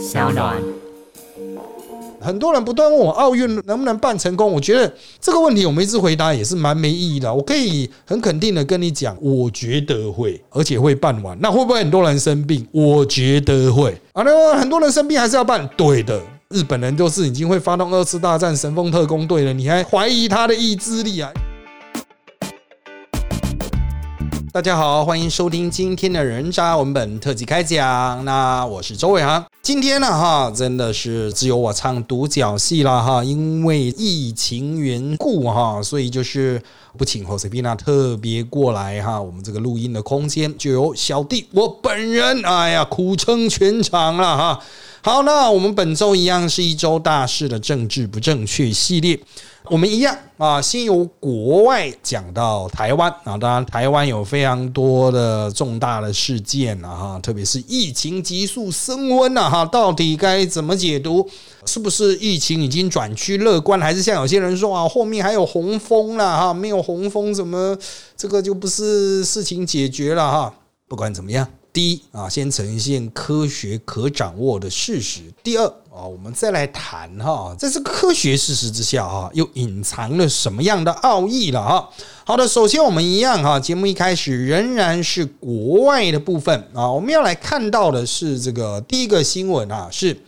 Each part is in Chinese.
小暖。很多人不断问我奥运能不能办成功，我觉得这个问题我们一直回答也是蛮没意义的。我可以很肯定的跟你讲，我觉得会，而且会办完。那会不会很多人生病？我觉得会。啊，那很多人生病还是要办，对的。日本人都是已经会发动二次大战神风特工队了，你还怀疑他的意志力啊？大家好，欢迎收听今天的人渣文本特辑开讲。那我是周伟航。今天呢，哈，真的是只有我唱独角戏了哈，因为疫情缘故哈，所以就是不请 Josepina 特别过来哈，我们这个录音的空间就由小弟我本人，哎呀，苦撑全场了哈。好，那我们本周一样是一周大事的政治不正确系列。我们一样啊，先由国外讲到台湾啊，当然台湾有非常多的重大的事件啊，哈，特别是疫情急速升温了哈，到底该怎么解读？是不是疫情已经转趋乐观，还是像有些人说啊，后面还有洪峰了哈？没有洪峰，怎么这个就不是事情解决了哈？不管怎么样。第一啊，先呈现科学可掌握的事实。第二啊，我们再来谈哈，在这个科学事实之下啊，又隐藏了什么样的奥义了哈？好的，首先我们一样哈，节目一开始仍然是国外的部分啊，我们要来看到的是这个第一个新闻啊，是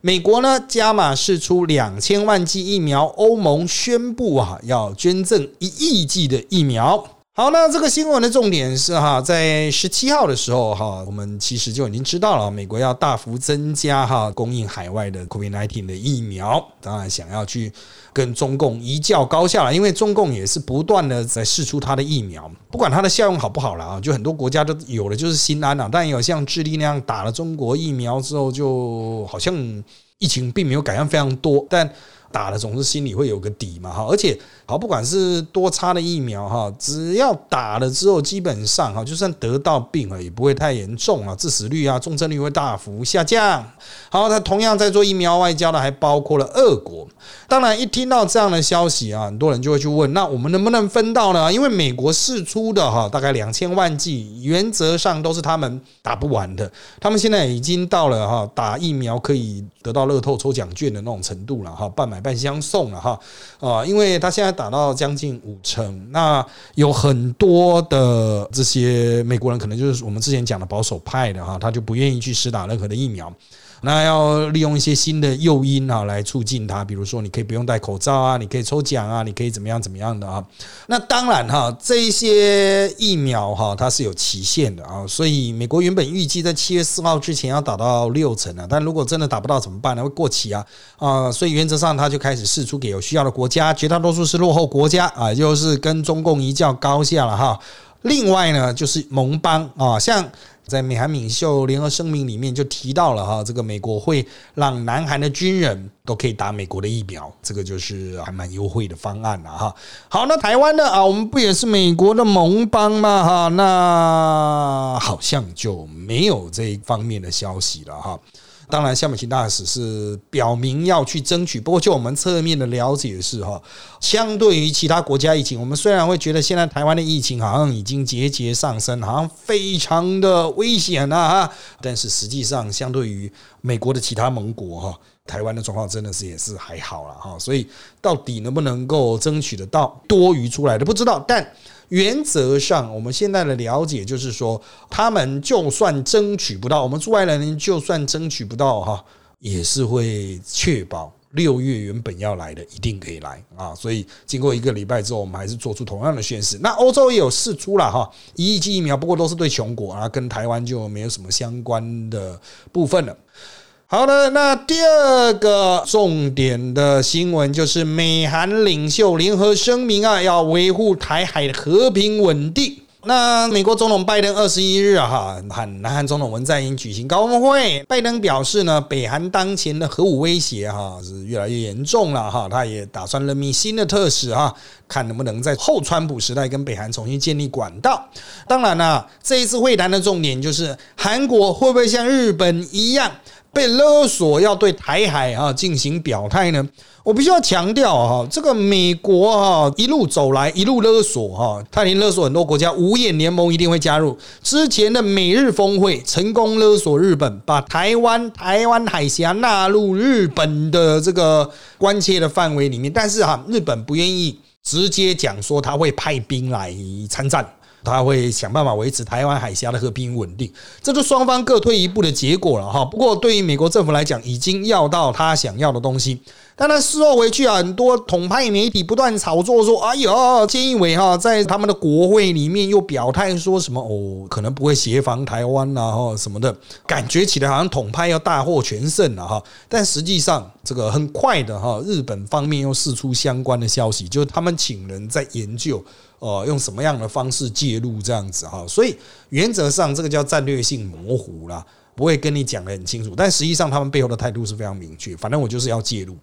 美国呢加码试出两千万剂疫苗，欧盟宣布啊要捐赠一亿剂的疫苗。好，那这个新闻的重点是哈，在十七号的时候哈，我们其实就已经知道了，美国要大幅增加哈供应海外的 COVID-19 的疫苗，当然想要去跟中共一较高下了，因为中共也是不断的在试出它的疫苗，不管它的效用好不好了啊，就很多国家都有了就是心安了，但有像智利那样打了中国疫苗之后，就好像疫情并没有改善非常多，但。打了总是心里会有个底嘛哈，而且好不管是多差的疫苗哈，只要打了之后，基本上哈，就算得到病了也不会太严重啊，致死率啊、重症率会大幅下降。好，它同样在做疫苗外交的还包括了俄国。当然，一听到这样的消息啊，很多人就会去问：那我们能不能分到呢？因为美国试出的哈，大概两千万剂，原则上都是他们打不完的。他们现在已经到了哈，打疫苗可以得到乐透抽奖券的那种程度了哈，半买。半相送了哈啊，因为他现在打到将近五成，那有很多的这些美国人可能就是我们之前讲的保守派的哈，他就不愿意去施打任何的疫苗。那要利用一些新的诱因啊，来促进它，比如说你可以不用戴口罩啊，你可以抽奖啊，你可以怎么样怎么样的啊。那当然哈，这些疫苗哈，它是有期限的啊，所以美国原本预计在七月四号之前要打到六成啊，但如果真的打不到怎么办呢？会过期啊啊，所以原则上它就开始试出给有需要的国家，绝大多数是落后国家啊，就是跟中共一较高下了哈。另外呢，就是盟邦啊，像。在美韩领袖联合声明里面就提到了哈，这个美国会让南韩的军人都可以打美国的疫苗，这个就是还蛮优惠的方案了哈。好，那台湾呢啊，我们不也是美国的盟邦吗？哈，那好像就没有这一方面的消息了哈。当然，夏美琴大使是表明要去争取。不过，就我们侧面的了解是哈，相对于其他国家疫情，我们虽然会觉得现在台湾的疫情好像已经节节上升，好像非常的危险啊，但是实际上，相对于美国的其他盟国哈，台湾的状况真的是也是还好了哈。所以，到底能不能够争取得到多余出来的，不知道。但原则上，我们现在的了解就是说，他们就算争取不到，我们驻外人就算争取不到哈，也是会确保六月原本要来的一定可以来啊。所以经过一个礼拜之后，我们还是做出同样的宣誓。那欧洲也有试出了哈，一亿剂疫苗，不过都是对穷国啊，跟台湾就没有什么相关的部分了。好的，那第二个重点的新闻就是美韩领袖联合声明啊，要维护台海的和平稳定。那美国总统拜登二十一日啊，哈，和南韩总统文在寅举行高峰会。拜登表示呢，北韩当前的核武威胁哈是越来越严重了哈，他也打算任命新的特使哈，看能不能在后川普时代跟北韩重新建立管道。当然了，这一次会谈的重点就是韩国会不会像日本一样。被勒索要对台海啊进行表态呢？我必须要强调哈，这个美国哈一路走来一路勒索哈，他已经勒索很多国家，五眼联盟一定会加入。之前的美日峰会成功勒索日本，把台湾台湾海峡纳入日本的这个关切的范围里面，但是哈，日本不愿意直接讲说他会派兵来参战。他会想办法维持台湾海峡的和平稳定，这就双方各退一步的结果了哈。不过对于美国政府来讲，已经要到他想要的东西。当然事后回去啊，很多统派媒体不断炒作说：“哎呦，菅义伟哈在他们的国会里面又表态说什么哦，可能不会协防台湾呐哈什么的，感觉起来好像统派要大获全胜了哈。但实际上，这个很快的哈，日本方面又释出相关的消息，就是他们请人在研究。哦，用什么样的方式介入这样子哈？所以原则上这个叫战略性模糊啦，不会跟你讲的很清楚。但实际上他们背后的态度是非常明确，反正我就是要介入。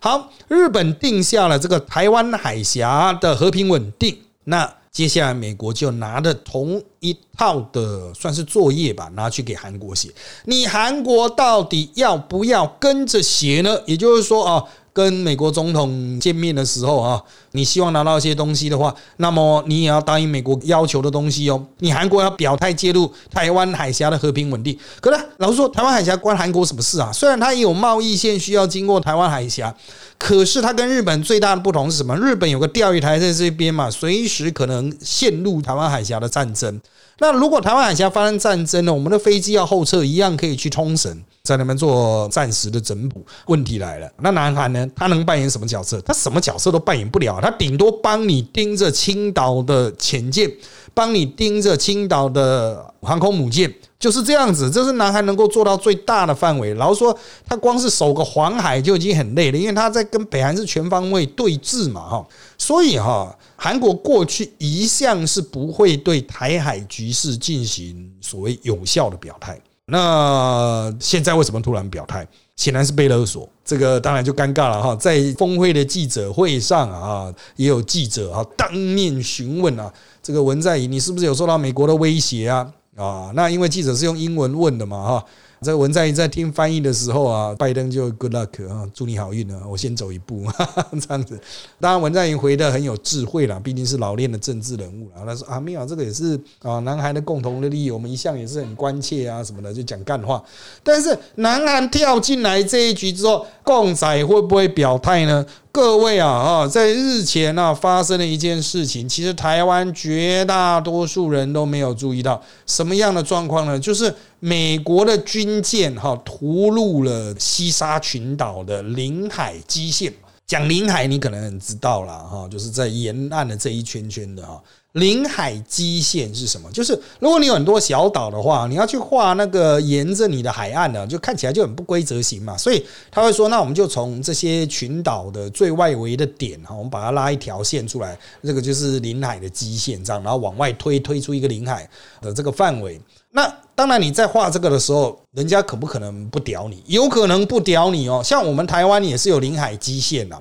好，日本定下了这个台湾海峡的和平稳定，那接下来美国就拿着同一套的算是作业吧，拿去给韩国写。你韩国到底要不要跟着写呢？也就是说啊。跟美国总统见面的时候啊，你希望拿到一些东西的话，那么你也要答应美国要求的东西哦。你韩国要表态介入台湾海峡的和平稳定，可是老实说，台湾海峡关韩国什么事啊？虽然它也有贸易线需要经过台湾海峡，可是它跟日本最大的不同是什么？日本有个钓鱼台在这边嘛，随时可能陷入台湾海峡的战争。那如果台湾海峡发生战争呢？我们的飞机要后撤，一样可以去冲绳，在那边做暂时的整补。问题来了，那南韩呢？他能扮演什么角色？他什么角色都扮演不了，他顶多帮你盯着青岛的潜舰，帮你盯着青岛的航空母舰，就是这样子。这是南韩能够做到最大的范围。然后说，他光是守个黄海就已经很累了，因为他在跟北韩是全方位对峙嘛，哈。所以哈。韩国过去一向是不会对台海局势进行所谓有效的表态，那现在为什么突然表态？显然是被勒索，这个当然就尴尬了哈。在峰会的记者会上啊，也有记者啊当面询问啊，这个文在寅，你是不是有受到美国的威胁啊？啊，那因为记者是用英文问的嘛哈。这个文在寅在听翻译的时候啊，拜登就 good luck 啊，祝你好运啊，我先走一步哈哈，这样子。当然，文在寅回的很有智慧啦，毕竟是老练的政治人物了。他说啊，没有，这个也是啊，南韩的共同的利益，我们一向也是很关切啊，什么的，就讲干话。但是南韩跳进来这一局之后，共仔会不会表态呢？各位啊啊，在日前啊发生了一件事情，其实台湾绝大多数人都没有注意到什么样的状况呢？就是美国的军舰哈屠入了西沙群岛的领海基线。讲领海，你可能很知道了哈，就是在沿岸的这一圈圈的哈。领海基线是什么？就是如果你有很多小岛的话，你要去画那个沿着你的海岸的，就看起来就很不规则形嘛。所以他会说，那我们就从这些群岛的最外围的点哈，我们把它拉一条线出来，这个就是领海的基线，这样，然后往外推，推出一个领海的这个范围。那当然，你在画这个的时候，人家可不可能不屌你？有可能不屌你哦。像我们台湾也是有领海基线的。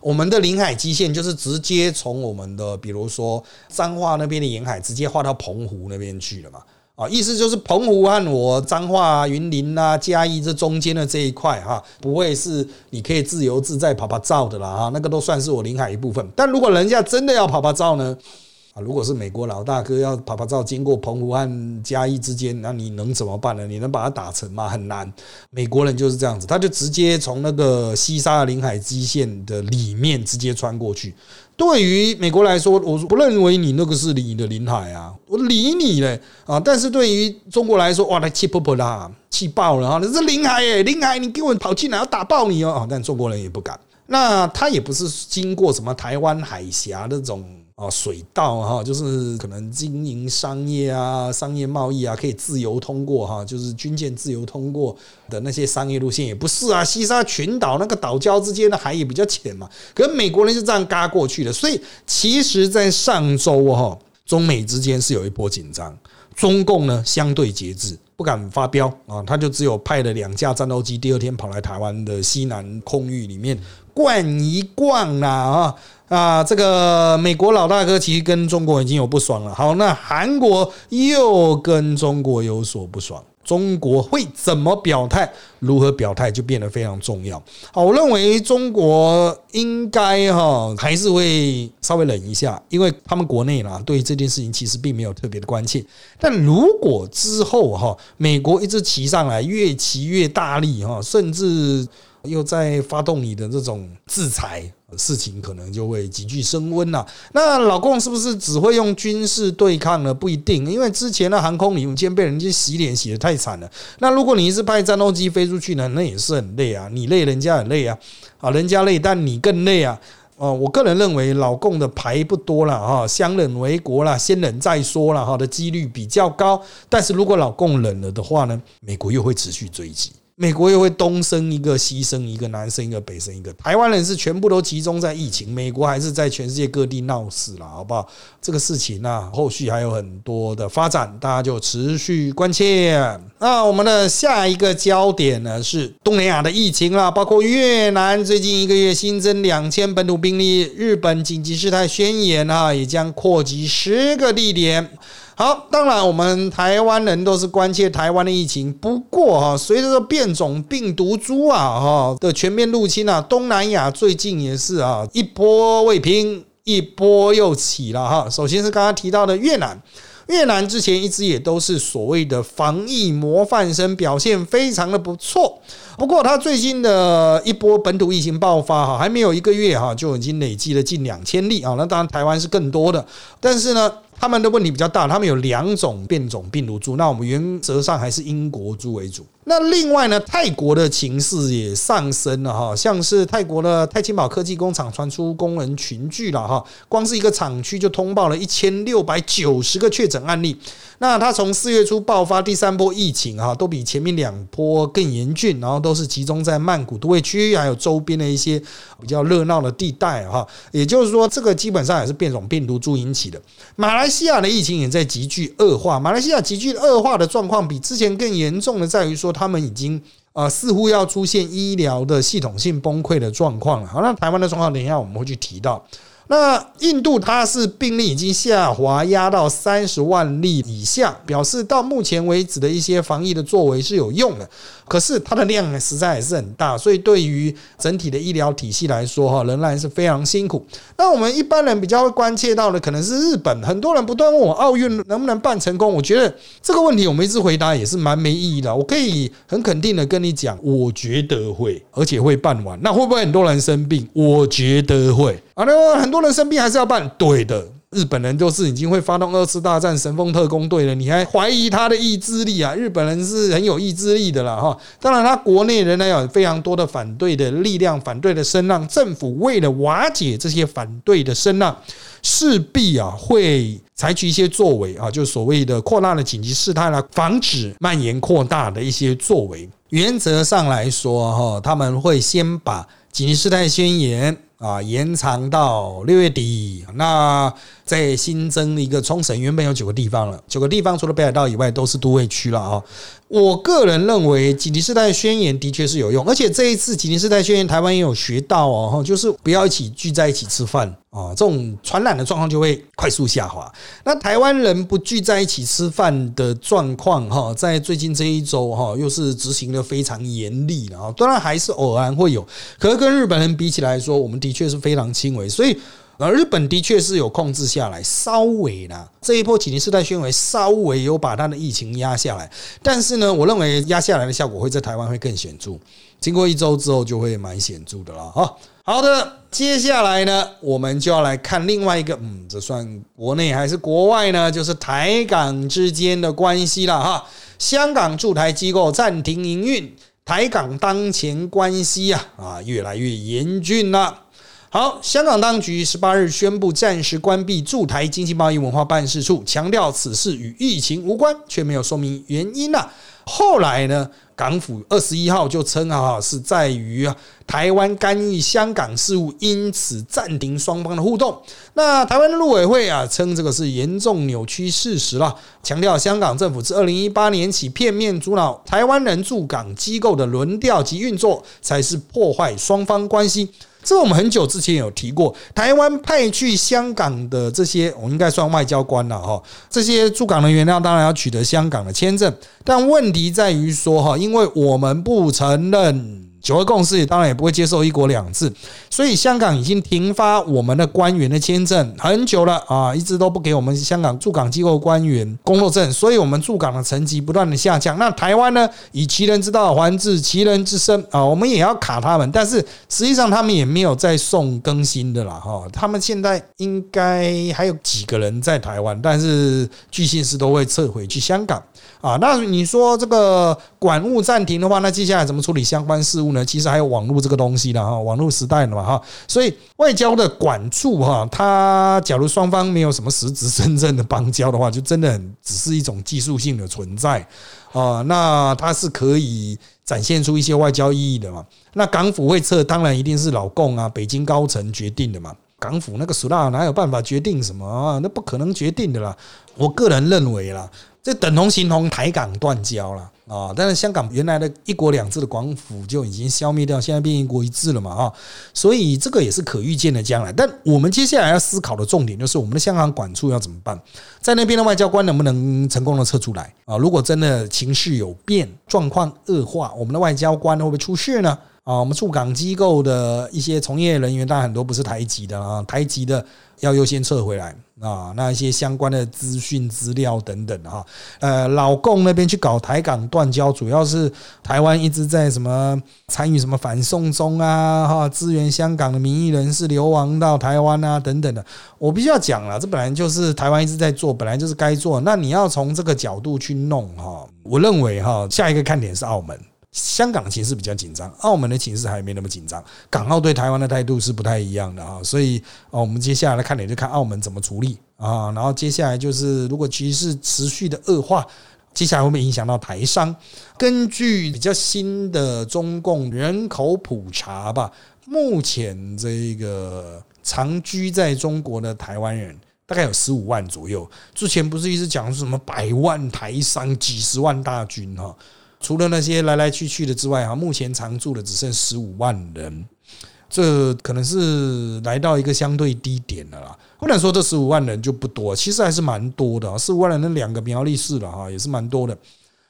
我们的领海基线就是直接从我们的，比如说彰化那边的沿海，直接画到澎湖那边去了嘛？啊，意思就是澎湖和我彰化、云林啊、嘉义这中间的这一块哈，不会是你可以自由自在跑跑照的啦哈，那个都算是我领海一部分。但如果人家真的要跑跑照呢？啊，如果是美国老大哥要拍拍照经过澎湖和嘉义之间，那你能怎么办呢？你能把它打成吗？很难。美国人就是这样子，他就直接从那个西沙领海基线的里面直接穿过去。对于美国来说，我不认为你那个是你的领海啊，我理你嘞啊！但是对于中国来说，哇，他气噗噗啦，气爆了啊！那是领海诶，领海，你给我跑进来要打爆你哦！但中国人也不敢。那他也不是经过什么台湾海峡那种。啊，水道哈，就是可能经营商业啊、商业贸易啊，可以自由通过哈，就是军舰自由通过的那些商业路线也不是啊。西沙群岛那个岛礁之间的海也比较浅嘛，可美国人是这样嘎过去的，所以其实，在上周哈，中美之间是有一波紧张，中共呢相对节制，不敢发飙啊，他就只有派了两架战斗机，第二天跑来台湾的西南空域里面逛一逛啦啊。啊，这个美国老大哥其实跟中国已经有不爽了。好，那韩国又跟中国有所不爽。中国会怎么表态，如何表态就变得非常重要。好，我认为中国应该哈还是会稍微忍一下，因为他们国内啦对这件事情其实并没有特别的关切。但如果之后哈美国一直骑上来，越骑越大力哈，甚至又在发动你的这种制裁。事情可能就会急剧升温了。那老共是不是只会用军事对抗呢？不一定，因为之前的航空母舰被人家洗脸洗的太惨了。那如果你是派战斗机飞出去呢？那也是很累啊，你累，人家很累啊，啊，人家累，但你更累啊。哦，我个人认为老共的牌不多了哈，相忍为国了，先忍再说了哈的几率比较高。但是如果老共忍了的话呢，美国又会持续追击。美国又会东升一个，西升一个，南升一个，北升一个。台湾人是全部都集中在疫情，美国还是在全世界各地闹事了，好不好？这个事情呢，后续还有很多的发展，大家就持续关切。那我们的下一个焦点呢是东南亚的疫情了，包括越南最近一个月新增两千本土病例，日本紧急事态宣言啊也将扩及十个地点。好，当然我们台湾人都是关切台湾的疫情。不过哈，随着变种病毒株啊哈的全面入侵啊，东南亚最近也是啊一波未平，一波又起了哈。首先是刚刚提到的越南，越南之前一直也都是所谓的防疫模范生，表现非常的不错。不过它最近的一波本土疫情爆发哈，还没有一个月哈，就已经累计了近两千例啊。那当然台湾是更多的，但是呢。他们的问题比较大，他们有两种变种病毒株，那我们原则上还是英国株为主。那另外呢，泰国的情势也上升了哈，像是泰国的泰清堡科技工厂传出工人群聚了哈，光是一个厂区就通报了一千六百九十个确诊案例。那它从四月初爆发第三波疫情哈，都比前面两波更严峻，然后都是集中在曼谷都会区还有周边的一些比较热闹的地带哈。也就是说，这个基本上也是变种病毒株引起的。马来西亚的疫情也在急剧恶化，马来西亚急剧恶化的状况比之前更严重的在于说。他们已经啊，似乎要出现医疗的系统性崩溃的状况了。好，那台湾的状况，等一下我们会去提到。那印度它是病例已经下滑，压到三十万例以下，表示到目前为止的一些防疫的作为是有用的。可是它的量实在也是很大，所以对于整体的医疗体系来说，哈，仍然是非常辛苦。那我们一般人比较会关切到的，可能是日本。很多人不断问我奥运能不能办成功，我觉得这个问题我们一直回答也是蛮没意义的。我可以很肯定的跟你讲，我觉得会，而且会办完。那会不会很多人生病？我觉得会。啊，那很多人生病还是要办，对的。日本人就是已经会发动二次大战神风特工队了，你还怀疑他的意志力啊？日本人是很有意志力的了哈。当然，他国内仍然有非常多的反对的力量、反对的声浪。政府为了瓦解这些反对的声浪，势必啊会采取一些作为啊，就所谓的扩大的紧急事态了，防止蔓延扩大的一些作为。原则上来说，哈，他们会先把紧急事态宣言。啊，延长到六月底，那在新增一个冲绳，原本有九个地方了，九个地方除了北海道以外都是都会区了啊。我个人认为紧急事态宣言的确是有用，而且这一次紧急事态宣言台湾也有学到哦，就是不要一起聚在一起吃饭啊，这种传染的状况就会快速下滑。那台湾人不聚在一起吃饭的状况哈，在最近这一周哈，又是执行的非常严厉了啊。当然还是偶然会有，可是跟日本人比起来说，我们的确是非常轻微，所以。而日本的确是有控制下来，稍微呢这一波紧急事态宣言稍微有把它的疫情压下来，但是呢，我认为压下来的效果会在台湾会更显著，经过一周之后就会蛮显著的了哈。好的，接下来呢，我们就要来看另外一个，嗯，这算国内还是国外呢？就是台港之间的关系了哈。香港驻台机构暂停营运，台港当前关系啊啊越来越严峻了。好，香港当局十八日宣布暂时关闭驻台经济贸易文化办事处，强调此事与疫情无关，却没有说明原因呐。后来呢，港府二十一号就称啊，是在于台湾干预香港事务，因此暂停双方的互动。那台湾的陆委会啊，称这个是严重扭曲事实了，强调香港政府自二零一八年起片面阻挠台湾人驻港机构的轮调及运作，才是破坏双方关系。这我们很久之前有提过，台湾派去香港的这些，我应该算外交官了哈。这些驻港人员呢，当然要取得香港的签证，但问题在于说哈，因为我们不承认。九二共识当然也不会接受一国两制，所以香港已经停发我们的官员的签证很久了啊，一直都不给我们香港驻港机构官员工作证，所以我们驻港的层级不断的下降。那台湾呢，以其人之道还治其人之身啊，我们也要卡他们，但是实际上他们也没有再送更新的啦哈，他们现在应该还有几个人在台湾，但是据信是都会撤回去香港。啊，那你说这个管务暂停的话，那接下来怎么处理相关事务呢？其实还有网络这个东西的哈，网络时代了嘛哈，所以外交的管处哈，它假如双方没有什么实质真正的邦交的话，就真的很只是一种技术性的存在啊。那它是可以展现出一些外交意义的嘛？那港府会撤，当然一定是老共啊，北京高层决定的嘛。港府那个苏大哪有办法决定什么啊？那不可能决定的啦。我个人认为啦。这等同形同台港断交了啊！但是香港原来的一国两制的广府就已经消灭掉，现在变一国一制了嘛啊！所以这个也是可预见的将来。但我们接下来要思考的重点就是，我们的香港管处要怎么办？在那边的外交官能不能成功的撤出来啊？如果真的情势有变，状况恶化，我们的外交官会不会出事呢？啊，我们驻港机构的一些从业人员，当然很多不是台籍的啊，台籍的要优先撤回来。啊，那一些相关的资讯资料等等哈，呃，老共那边去搞台港断交，主要是台湾一直在什么参与什么反送中啊，哈，支援香港的民意人士流亡到台湾啊，等等的。我必须要讲了，这本来就是台湾一直在做，本来就是该做。那你要从这个角度去弄哈，我认为哈，下一个看点是澳门。香港的情势比较紧张，澳门的情势还没那么紧张。港澳对台湾的态度是不太一样的啊，所以哦，我们接下来看点就看澳门怎么处理啊。然后接下来就是，如果局势持续的恶化，接下来会不会影响到台商？根据比较新的中共人口普查吧，目前这个长居在中国的台湾人大概有十五万左右。之前不是一直讲什么百万台商、几十万大军哈？除了那些来来去去的之外，哈，目前常住的只剩十五万人，这可能是来到一个相对低点了啦。不能说这十五万人就不多，其实还是蛮多的。十五万人那两个苗栗市了哈，也是蛮多的。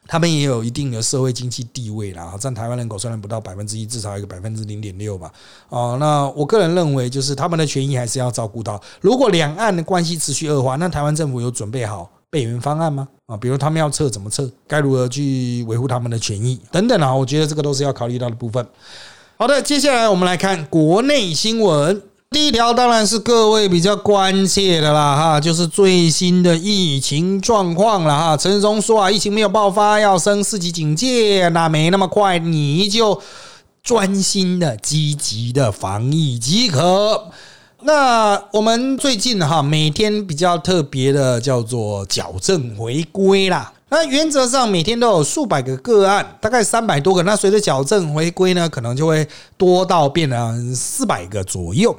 他们也有一定的社会经济地位啦，占台湾人口虽然不到百分之一，至少有个百分之零点六吧。哦，那我个人认为，就是他们的权益还是要照顾到。如果两岸的关系持续恶化，那台湾政府有准备好？备援方案吗？啊，比如他们要撤怎么撤？该如何去维护他们的权益等等啊？我觉得这个都是要考虑到的部分。好的，接下来我们来看国内新闻。第一条当然是各位比较关切的啦，哈，就是最新的疫情状况了哈。陈松说啊，疫情没有爆发，要升四级警戒，那没那么快，你就专心的、积极的防疫即可。那我们最近哈，每天比较特别的叫做矫正回归啦。那原则上每天都有数百个个案，大概三百多个。那随着矫正回归呢，可能就会多到变成四百个左右。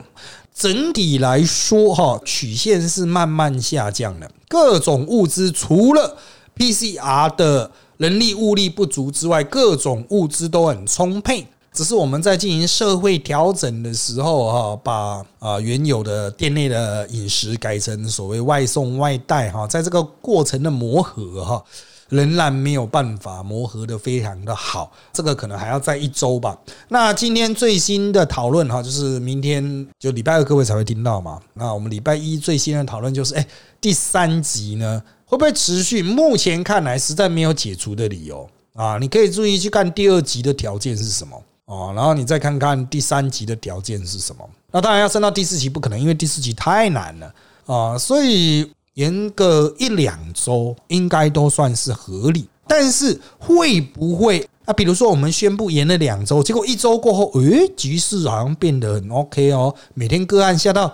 整体来说哈，曲线是慢慢下降的。各种物资除了 PCR 的人力物力不足之外，各种物资都很充沛。只是我们在进行社会调整的时候，哈，把啊原有的店内的饮食改成所谓外送外带，哈，在这个过程的磨合，哈，仍然没有办法磨合的非常的好，这个可能还要在一周吧。那今天最新的讨论，哈，就是明天就礼拜二各位才会听到嘛。那我们礼拜一最新的讨论就是，哎，第三集呢会不会持续？目前看来实在没有解除的理由啊。你可以注意去看第二集的条件是什么。哦，然后你再看看第三级的条件是什么？那当然要升到第四级不可能，因为第四级太难了啊。所以延个一两周应该都算是合理。但是会不会啊？比如说我们宣布延了两周，结果一周过后，诶，局势好像变得很 OK 哦，每天个案下到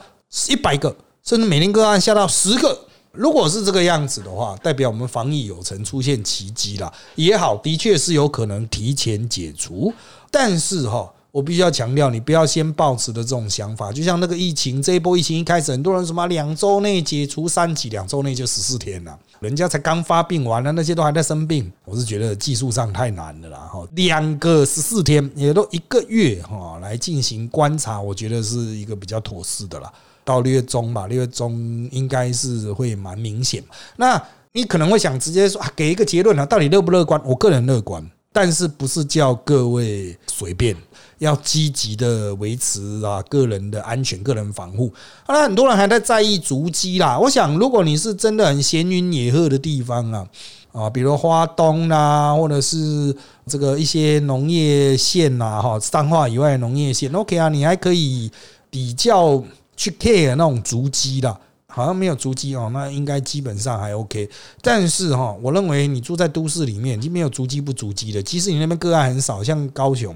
一百个，甚至每天个案下到十个。如果是这个样子的话，代表我们防疫有成，出现奇迹了也好，的确是有可能提前解除。但是哈，我必须要强调，你不要先抱持的这种想法。就像那个疫情，这一波疫情一开始，很多人什么两周内解除三级，两周内就十四天了，人家才刚发病完了，那些都还在生病。我是觉得技术上太难了啦，哈，两个十四天，也都一个月哈，来进行观察，我觉得是一个比较妥适的啦。到六月中吧，六月中应该是会蛮明显。那你可能会想直接说给一个结论啊，到底乐不乐观？我个人乐观，但是不是叫各位随便。要积极的维持啊个人的安全、个人防护。那很多人还在在意足迹啦。我想，如果你是真的很闲云野鹤的地方啊，啊，比如花东啦，或者是这个一些农业县呐，哈，彰化以外的农业县，OK 啊，你还可以比较去 care 那种足迹的。好像没有足迹哦，那应该基本上还 OK。但是哈，我认为你住在都市里面，已经没有足迹不足迹的。即使你那边个案很少，像高雄。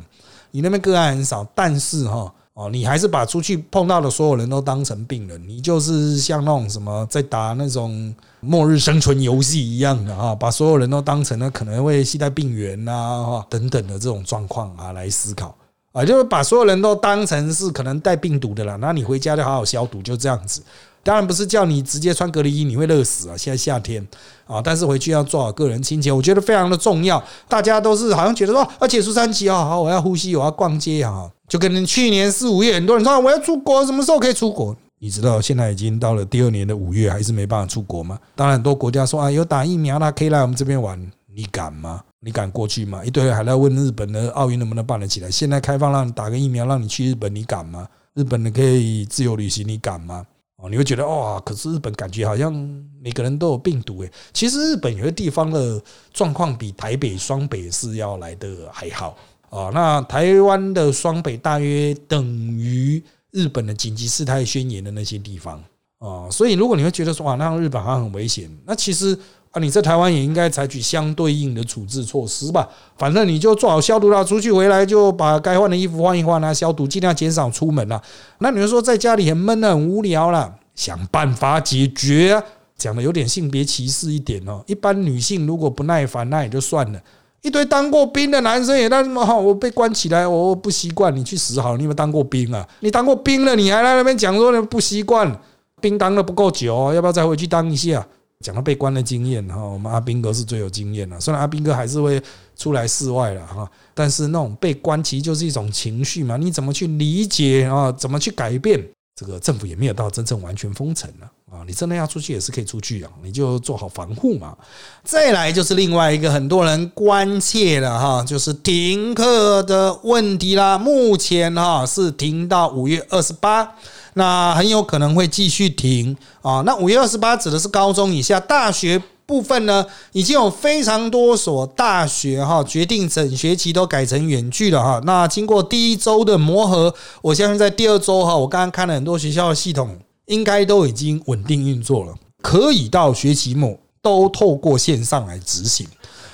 你那边个案很少，但是哈哦，你还是把出去碰到的所有人都当成病人，你就是像那种什么在打那种末日生存游戏一样的啊，把所有人都当成了可能会携带病源啊等等的这种状况啊来思考啊，就是把所有人都当成是可能带病毒的了，那你回家就好好消毒，就这样子。当然不是叫你直接穿隔离衣，你会热死啊！现在夏天啊，但是回去要做好个人清洁，我觉得非常的重要。大家都是好像觉得说，啊，解除三级啊，好，我要呼吸，我要逛街啊，就跟去年四五月很多人说我要出国，什么时候可以出国？你知道现在已经到了第二年的五月，还是没办法出国吗？当然，很多国家说啊，有打疫苗，他可以来我们这边玩，你敢吗？你敢过去吗？一堆人还在问日本的奥运能不能办得起来？现在开放让你打个疫苗，让你去日本，你敢吗？日本的可以自由旅行，你敢吗？哦，你会觉得哇，可是日本感觉好像每个人都有病毒诶。其实日本有些地方的状况比台北双北是要来的还好啊。那台湾的双北大约等于日本的紧急事态宣言的那些地方啊。所以如果你会觉得说哇，那日本好像很危险，那其实。啊，你在台湾也应该采取相对应的处置措施吧。反正你就做好消毒啦，出去回来就把该换的衣服换一换啦，消毒，尽量减少出门啦。那你们说在家里很闷，很无聊啦，想办法解决啊。讲的有点性别歧视一点哦。一般女性如果不耐烦，那也就算了。一堆当过兵的男生也那什么好，我被关起来，我不习惯。你去死好，你有没有当过兵啊？你当过兵了，你还在那边讲说你不习惯？兵当的不够久，要不要再回去当一下？讲到被关的经验哈，我们阿兵哥是最有经验的。虽然阿兵哥还是会出来室外了哈，但是那种被关其实就是一种情绪嘛。你怎么去理解啊？怎么去改变？这个政府也没有到真正完全封城了啊。你真的要出去也是可以出去啊，你就做好防护嘛。再来就是另外一个很多人关切的哈，就是停课的问题啦。目前哈是停到五月二十八。那很有可能会继续停啊！那五月二十八指的是高中以下，大学部分呢，已经有非常多所大学哈决定整学期都改成远距了哈。那经过第一周的磨合，我相信在第二周哈，我刚刚看了很多学校的系统，应该都已经稳定运作了，可以到学期末都透过线上来执行。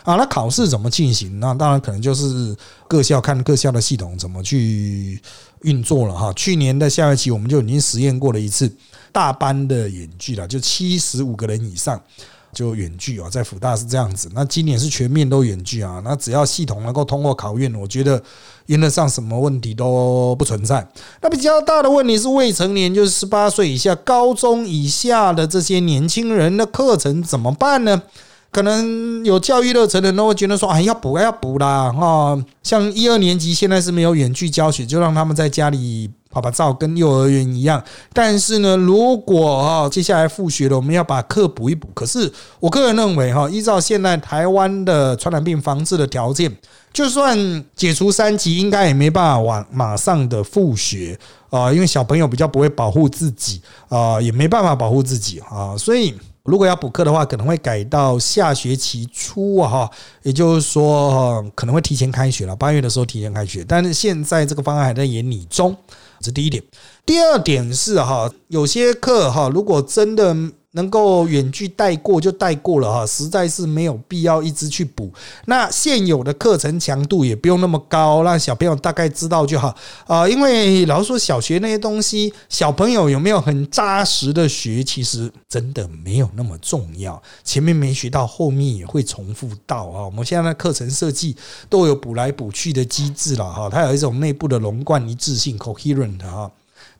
啊，那考试怎么进行？那当然可能就是各校看各校的系统怎么去运作了哈。去年的下学期我们就已经实验过了一次大班的远距了，就七十五个人以上就远距啊，在辅大是这样子。那今年是全面都远距啊，那只要系统能够通过考验，我觉得原则上什么问题都不存在。那比较大的问题是未成年，就是十八岁以下、高中以下的这些年轻人的课程怎么办呢？可能有教育热忱的人都会觉得说：“哎，要补要补啦！”哈，像一二年级现在是没有远距教学，就让他们在家里拍拍照，跟幼儿园一样。但是呢，如果哈接下来复学了，我们要把课补一补。可是我个人认为哈，依照现在台湾的传染病防治的条件，就算解除三级，应该也没办法往马上的复学啊，因为小朋友比较不会保护自己啊，也没办法保护自己啊，所以。如果要补课的话，可能会改到下学期初，哈，也就是说可能会提前开学了，八月的时候提前开学。但是现在这个方案还在研拟中，这第一点。第二点是哈，有些课哈，如果真的能够远距带过就带过了哈，实在是没有必要一直去补。那现有的课程强度也不用那么高，让小朋友大概知道就好啊。因为老师说小学那些东西，小朋友有没有很扎实的学，其实真的没有那么重要。前面没学到，后面也会重复到啊。我们现在的课程设计都有补来补去的机制了哈，它有一种内部的龙贯一致性 （coherent） 哈。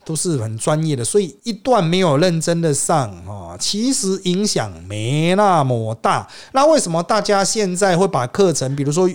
都是很专业的，所以一段没有认真的上啊，其实影响没那么大。那为什么大家现在会把课程，比如说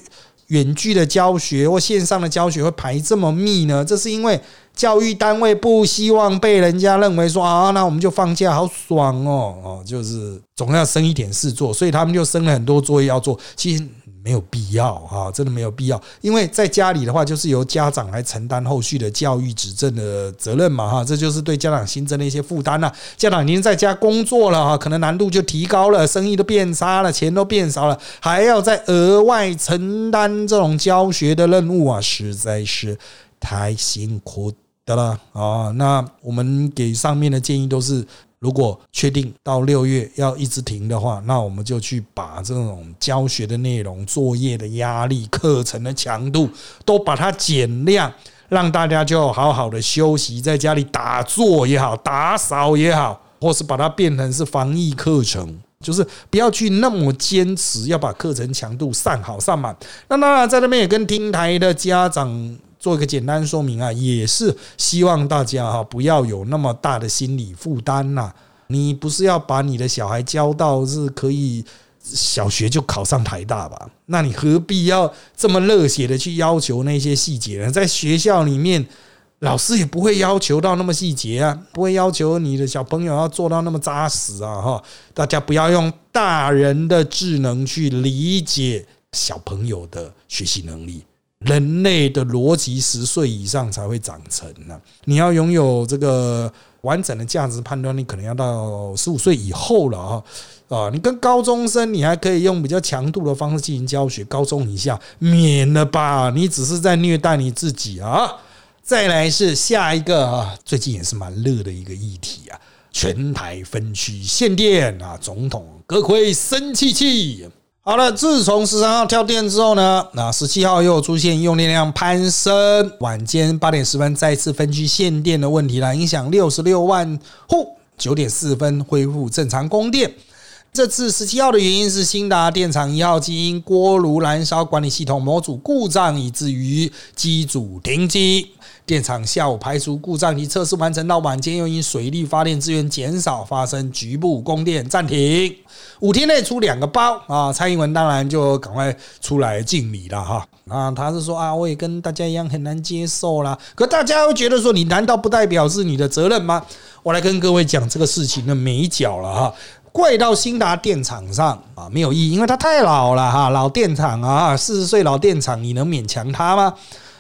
远距的教学或线上的教学会排这么密呢？这是因为教育单位不希望被人家认为说啊，那我们就放假好爽哦哦，就是总要生一点事做，所以他们就生了很多作业要做。其实。没有必要啊，真的没有必要。因为在家里的话，就是由家长来承担后续的教育指正的责任嘛，哈，这就是对家长新增的一些负担了。家长您在家工作了哈，可能难度就提高了，生意都变差了，钱都变少了，还要再额外承担这种教学的任务啊，实在是太辛苦的了啊。那我们给上面的建议都是。如果确定到六月要一直停的话，那我们就去把这种教学的内容、作业的压力、课程的强度都把它减量，让大家就好好的休息，在家里打坐也好、打扫也好，或是把它变成是防疫课程，就是不要去那么坚持要把课程强度上好上满。那当然，在那边也跟听台的家长。做一个简单说明啊，也是希望大家哈不要有那么大的心理负担呐。你不是要把你的小孩教到是可以小学就考上台大吧？那你何必要这么热血的去要求那些细节呢？在学校里面，老师也不会要求到那么细节啊，不会要求你的小朋友要做到那么扎实啊！哈，大家不要用大人的智能去理解小朋友的学习能力。人类的逻辑十岁以上才会长成呢。你要拥有这个完整的价值判断力，可能要到十五岁以后了啊啊！你跟高中生，你还可以用比较强度的方式进行教学。高中以下免了吧，你只是在虐待你自己啊！再来是下一个啊，最近也是蛮热的一个议题啊，全台分区限电啊，总统阁魁生气气。好了，自从十三号跳电之后呢，那十七号又出现用电量攀升，晚间八点十分再次分区限电的问题了，影响六十六万户。九点四分恢复正常供电。这次十七号的原因是新达电厂一号机因锅炉燃烧管理系统模组故障，以至于机组停机。电厂下午排除故障及测试完成，到晚间又因水利发电资源减少，发生局部供电暂停。五天内出两个包啊！蔡英文当然就赶快出来敬礼了哈。啊，他是说啊，我也跟大家一样很难接受啦。可大家会觉得说，你难道不代表是你的责任吗？我来跟各位讲这个事情的美角了哈。怪到新达电厂上啊，没有意义，因为它太老了哈，老电厂啊，四十岁老电厂，你能勉强它吗？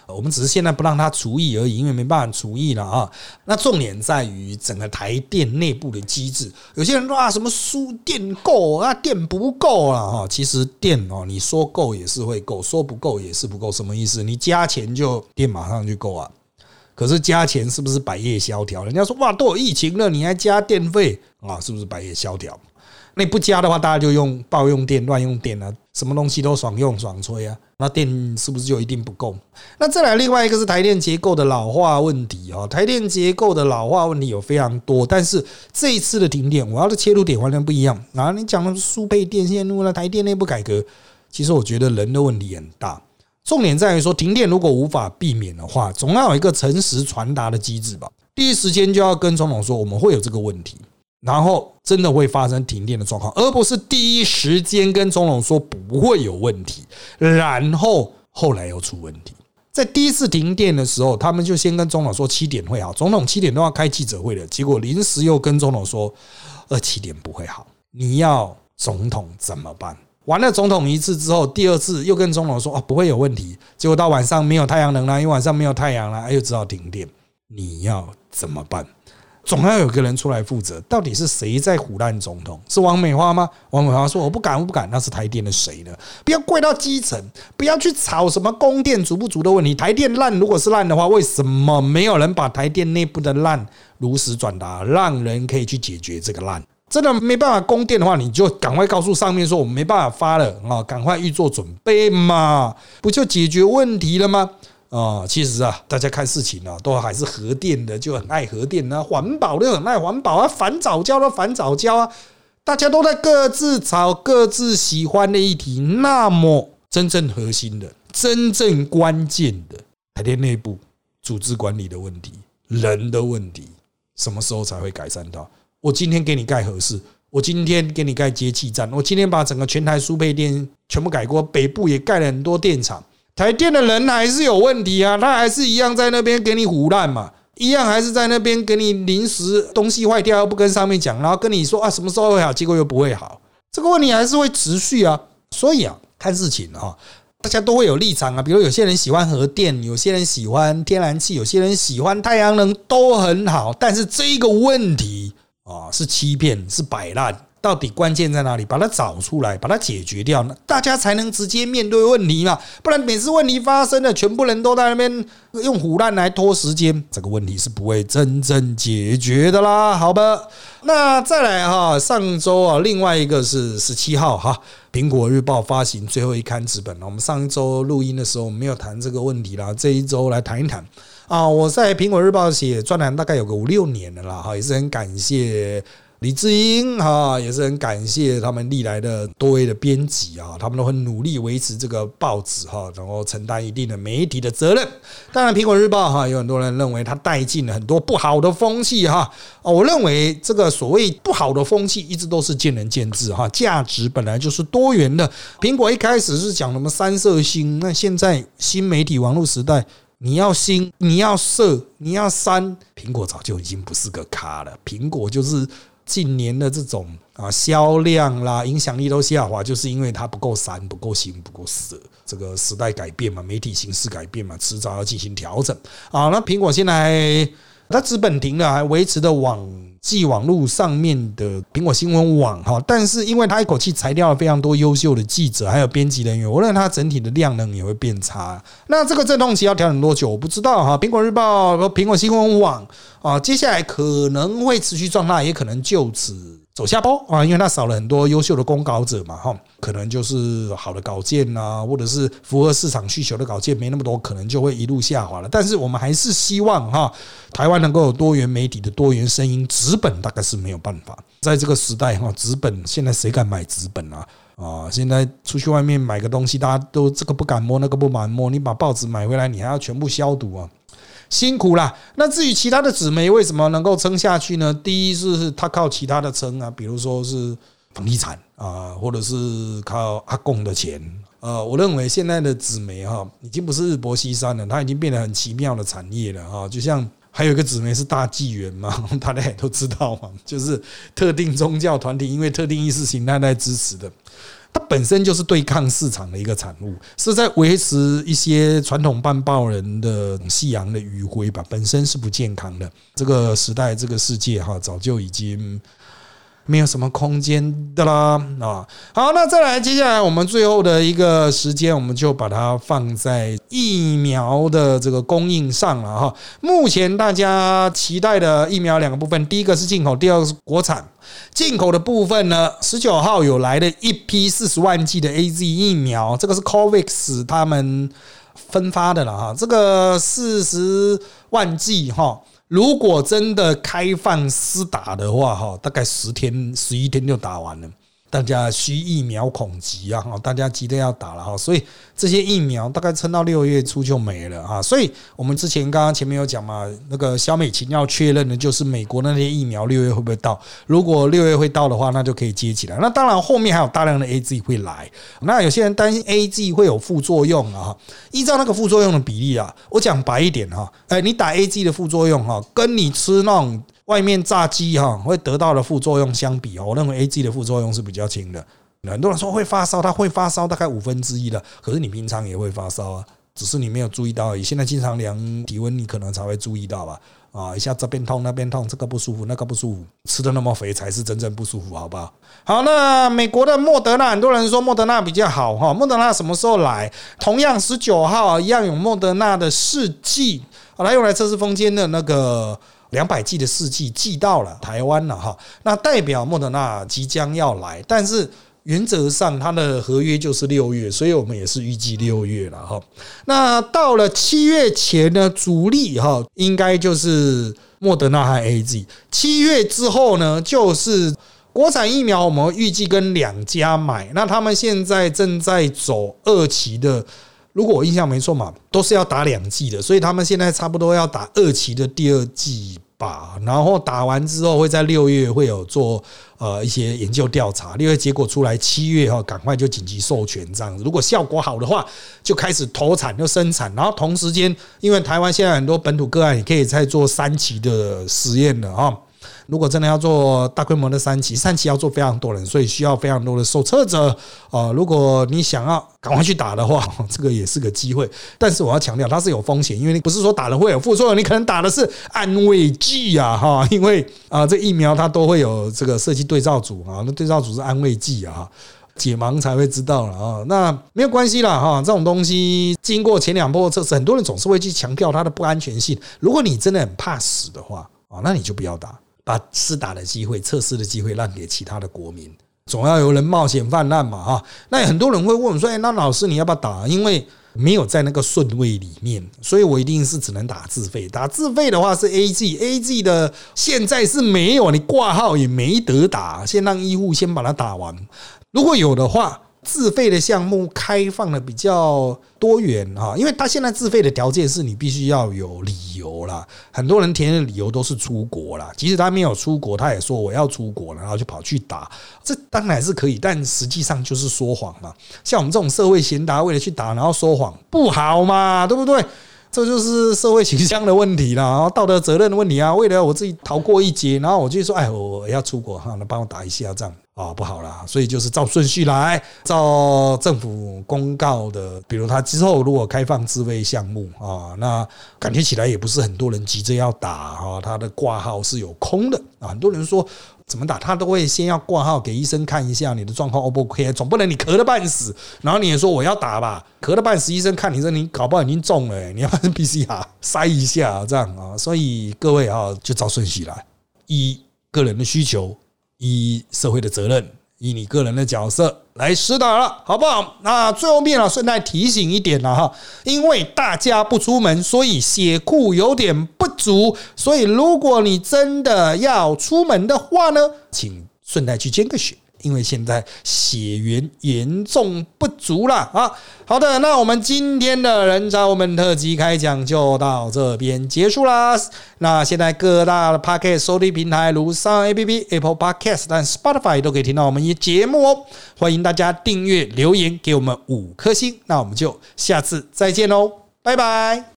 我们只是现在不让它除役而已，因为没办法除役了啊。那重点在于整个台电内部的机制。有些人说啊，什么输电够啊，电不够了哈。其实电哦，你说够也是会够，说不够也是不够。什么意思？你加钱就电马上就够啊。可是加钱是不是百业萧条？人家说哇，都有疫情了，你还加电费啊？是不是百业萧条？那不加的话，大家就用暴用电、乱用电啊，什么东西都爽用爽吹啊，那电是不是就一定不够？那再来另外一个是台电结构的老化问题啊，台电结构的老化问题有非常多，但是这一次的停电，我要的切入点完全不一样啊！你讲的是输配电线路了，台电内部改革，其实我觉得人的问题很大，重点在于说停电如果无法避免的话，总要有一个诚实传达的机制吧，第一时间就要跟总统说我们会有这个问题。然后真的会发生停电的状况，而不是第一时间跟总统说不会有问题，然后后来又出问题。在第一次停电的时候，他们就先跟总统说七点会好，总统七点都要开记者会的，结果临时又跟总统说二七点不会好，你要总统怎么办？完了总统一次之后，第二次又跟总统说啊不会有问题，结果到晚上没有太阳能了，因为晚上没有太阳了，又只好停电，你要怎么办？总要有个人出来负责，到底是谁在胡乱总统？是王美花吗？王美花说：“我不敢，我不敢。”那是台电的谁呢？不要怪到基层，不要去吵什么供电足不足的问题。台电烂，如果是烂的话，为什么没有人把台电内部的烂如实转达，让人可以去解决这个烂？真的没办法供电的话，你就赶快告诉上面说我们没办法发了啊，赶快预做准备嘛，不就解决问题了吗？啊，其实啊，大家看事情啊，都还是核电的，就很爱核电啊，环保的很爱环保啊，反早教的反早教啊，大家都在各自找各自喜欢的议题。那么，真正核心的、真正关键的台电内部组织管理的问题、人的问题，什么时候才会改善到？我今天给你盖合适，我今天给你盖接气站，我今天把整个全台输配电全部改过，北部也盖了很多电厂。台电的人还是有问题啊，他还是一样在那边给你胡乱嘛，一样还是在那边给你临时东西坏掉又不跟上面讲，然后跟你说啊什么时候会好，结果又不会好，这个问题还是会持续啊。所以啊，看事情啊，大家都会有立场啊，比如有些人喜欢核电，有些人喜欢天然气，有些人喜欢太阳能，都很好。但是这个问题啊，是欺骗，是摆烂。到底关键在哪里？把它找出来，把它解决掉，那大家才能直接面对问题嘛。不然每次问题发生了，全部人都在那边用胡乱来拖时间，这个问题是不会真正解决的啦。好吧，那再来哈，上周啊，另外一个是十七号哈，苹果日报发行最后一刊纸本了。我们上一周录音的时候没有谈这个问题啦，这一周来谈一谈啊。我在苹果日报写专栏大概有个五六年了啦，哈，也是很感谢。李志英哈也是很感谢他们历来的多位的编辑啊，他们都很努力维持这个报纸哈，然后承担一定的媒体的责任。当然，苹果日报哈有很多人认为它带进了很多不好的风气哈。我认为这个所谓不好的风气一直都是见仁见智哈。价值本来就是多元的。苹果一开始是讲什么三色星，那现在新媒体网络时代，你要新，你要色，你要三，苹果早就已经不是个咖了。苹果就是。近年的这种啊销量啦、影响力都下滑，就是因为它不够散、不够新、不够色。这个时代改变嘛，媒体形式改变嘛，迟早要进行调整啊。那苹果现在。它资本停了，还维持的网际网络上面的苹果新闻网哈，但是因为它一口气裁掉了非常多优秀的记者还有编辑人员，我认为它整体的量能也会变差。那这个阵痛期要调整多久？我不知道哈。苹果日报和苹果新闻网啊，接下来可能会持续壮大，也可能就此。走下坡啊，因为它少了很多优秀的公稿者嘛，哈，可能就是好的稿件啊，或者是符合市场需求的稿件没那么多，可能就会一路下滑了。但是我们还是希望哈，台湾能够有多元媒体的多元声音。纸本大概是没有办法，在这个时代哈，纸本现在谁敢买纸本啊？啊，现在出去外面买个东西，大家都这个不敢摸，那个不敢摸，你把报纸买回来，你还要全部消毒啊。辛苦啦。那至于其他的纸媒为什么能够撑下去呢？第一是它靠其他的撑啊，比如说是房地产啊，或者是靠阿贡的钱。呃，我认为现在的纸媒哈，已经不是日薄西山了，它已经变得很奇妙的产业了哈。就像还有一个纸媒是大纪元嘛，大家也都知道嘛，就是特定宗教团体因为特定意识形态在支持的。它本身就是对抗市场的一个产物，是在维持一些传统办报人的夕阳的余晖吧，本身是不健康的。这个时代，这个世界哈，早就已经。没有什么空间的啦啊！好，那再来，接下来我们最后的一个时间，我们就把它放在疫苗的这个供应上了哈。目前大家期待的疫苗两个部分，第一个是进口，第二个是国产。进口的部分呢，十九号有来的一批四十万剂的 A Z 疫苗，这个是 COVAX 他们分发的了哈。这个四十万剂哈。如果真的开放施打的话，哈，大概十天、十一天就打完了。大家需疫苗恐急啊！哈，大家急得要打了哈，所以这些疫苗大概撑到六月初就没了哈。所以我们之前刚刚前面有讲嘛，那个小美琴要确认的就是美国那些疫苗六月会不会到？如果六月会到的话，那就可以接起来。那当然后面还有大量的 A G 会来。那有些人担心 A G 会有副作用啊，依照那个副作用的比例啊，我讲白一点哈，哎，你打 A G 的副作用哈，跟你吃那种。外面炸鸡哈会得到的副作用相比哦，我认为 A G 的副作用是比较轻的。很多人说会发烧，他会发烧大概五分之一的，可是你平常也会发烧啊，只是你没有注意到而已。现在经常量体温，你可能才会注意到吧？啊，一下这边痛那边痛，这个不舒服那个不舒服，吃的那么肥才是真正不舒服，好不好？好，那美国的莫德纳，很多人说莫德纳比较好哈，莫德纳什么时候来？同样十九号一样有莫德纳的试剂，来用来测试风间的那个。两百剂的试剂寄到了台湾了哈，那代表莫德纳即将要来，但是原则上它的合约就是六月，所以我们也是预计六月了哈。那到了七月前呢，主力哈应该就是莫德纳和 A G。七月之后呢，就是国产疫苗，我们预计跟两家买，那他们现在正在走二期的。如果我印象没错嘛，都是要打两剂的，所以他们现在差不多要打二期的第二剂吧。然后打完之后，会在六月会有做呃一些研究调查，六月结果出来，七月哈赶快就紧急授权这样子。如果效果好的话，就开始投产就生产。然后同时间，因为台湾现在很多本土个案，也可以再做三期的实验了啊。如果真的要做大规模的三期，三期要做非常多人，所以需要非常多的受测者啊。如果你想要赶快去打的话，这个也是个机会。但是我要强调，它是有风险，因为你不是说打了会有副作用，你可能打的是安慰剂啊，哈，因为啊，这疫苗它都会有这个设计对照组啊，那对照组是安慰剂啊，解盲才会知道了啊。那没有关系啦，哈，这种东西经过前两波测试，很多人总是会去强调它的不安全性。如果你真的很怕死的话啊，那你就不要打。把试打的机会、测试的机会让给其他的国民，总要有人冒险泛滥嘛，哈。那很多人会问说：“哎，那老师你要不要打？”因为没有在那个顺位里面，所以我一定是只能打自费。打自费的话是 A G，A G 的现在是没有，你挂号也没得打，先让医护先把它打完。如果有的话。自费的项目开放的比较多元哈，因为他现在自费的条件是你必须要有理由啦，很多人填的理由都是出国啦，即使他没有出国，他也说我要出国，然后就跑去打，这当然是可以，但实际上就是说谎嘛。像我们这种社会贤达为了去打，然后说谎不好嘛，对不对？这就是社会形象的问题啦，道德责任的问题啊。为了我自己逃过一劫，然后我就说，哎，我要出国哈，那帮我打一下仗。啊，不好啦，所以就是照顺序来，照政府公告的，比如他之后如果开放自费项目啊，那感觉起来也不是很多人急着要打啊，他的挂号是有空的啊，很多人说怎么打，他都会先要挂号给医生看一下你的状况 O 不 OK，总不能你咳得半死，然后你也说我要打吧，咳得半死，医生看你说你搞不好已经中了，你要不 PCR 塞一下这样啊，所以各位啊，就照顺序来，依个人的需求。以社会的责任，以你个人的角色来施打了，好不好？那最后面啊，顺带提醒一点了哈，因为大家不出门，所以血库有点不足，所以如果你真的要出门的话呢，请顺带去捐个血。因为现在血源严重不足了啊！好的，那我们今天的人渣我们特辑开讲就到这边结束啦。那现在各大的 Podcast 收听平台，如上 A P P、Apple Podcast、但 Spotify 都可以听到我们一节目哦。欢迎大家订阅、留言给我们五颗星。那我们就下次再见喽，拜拜。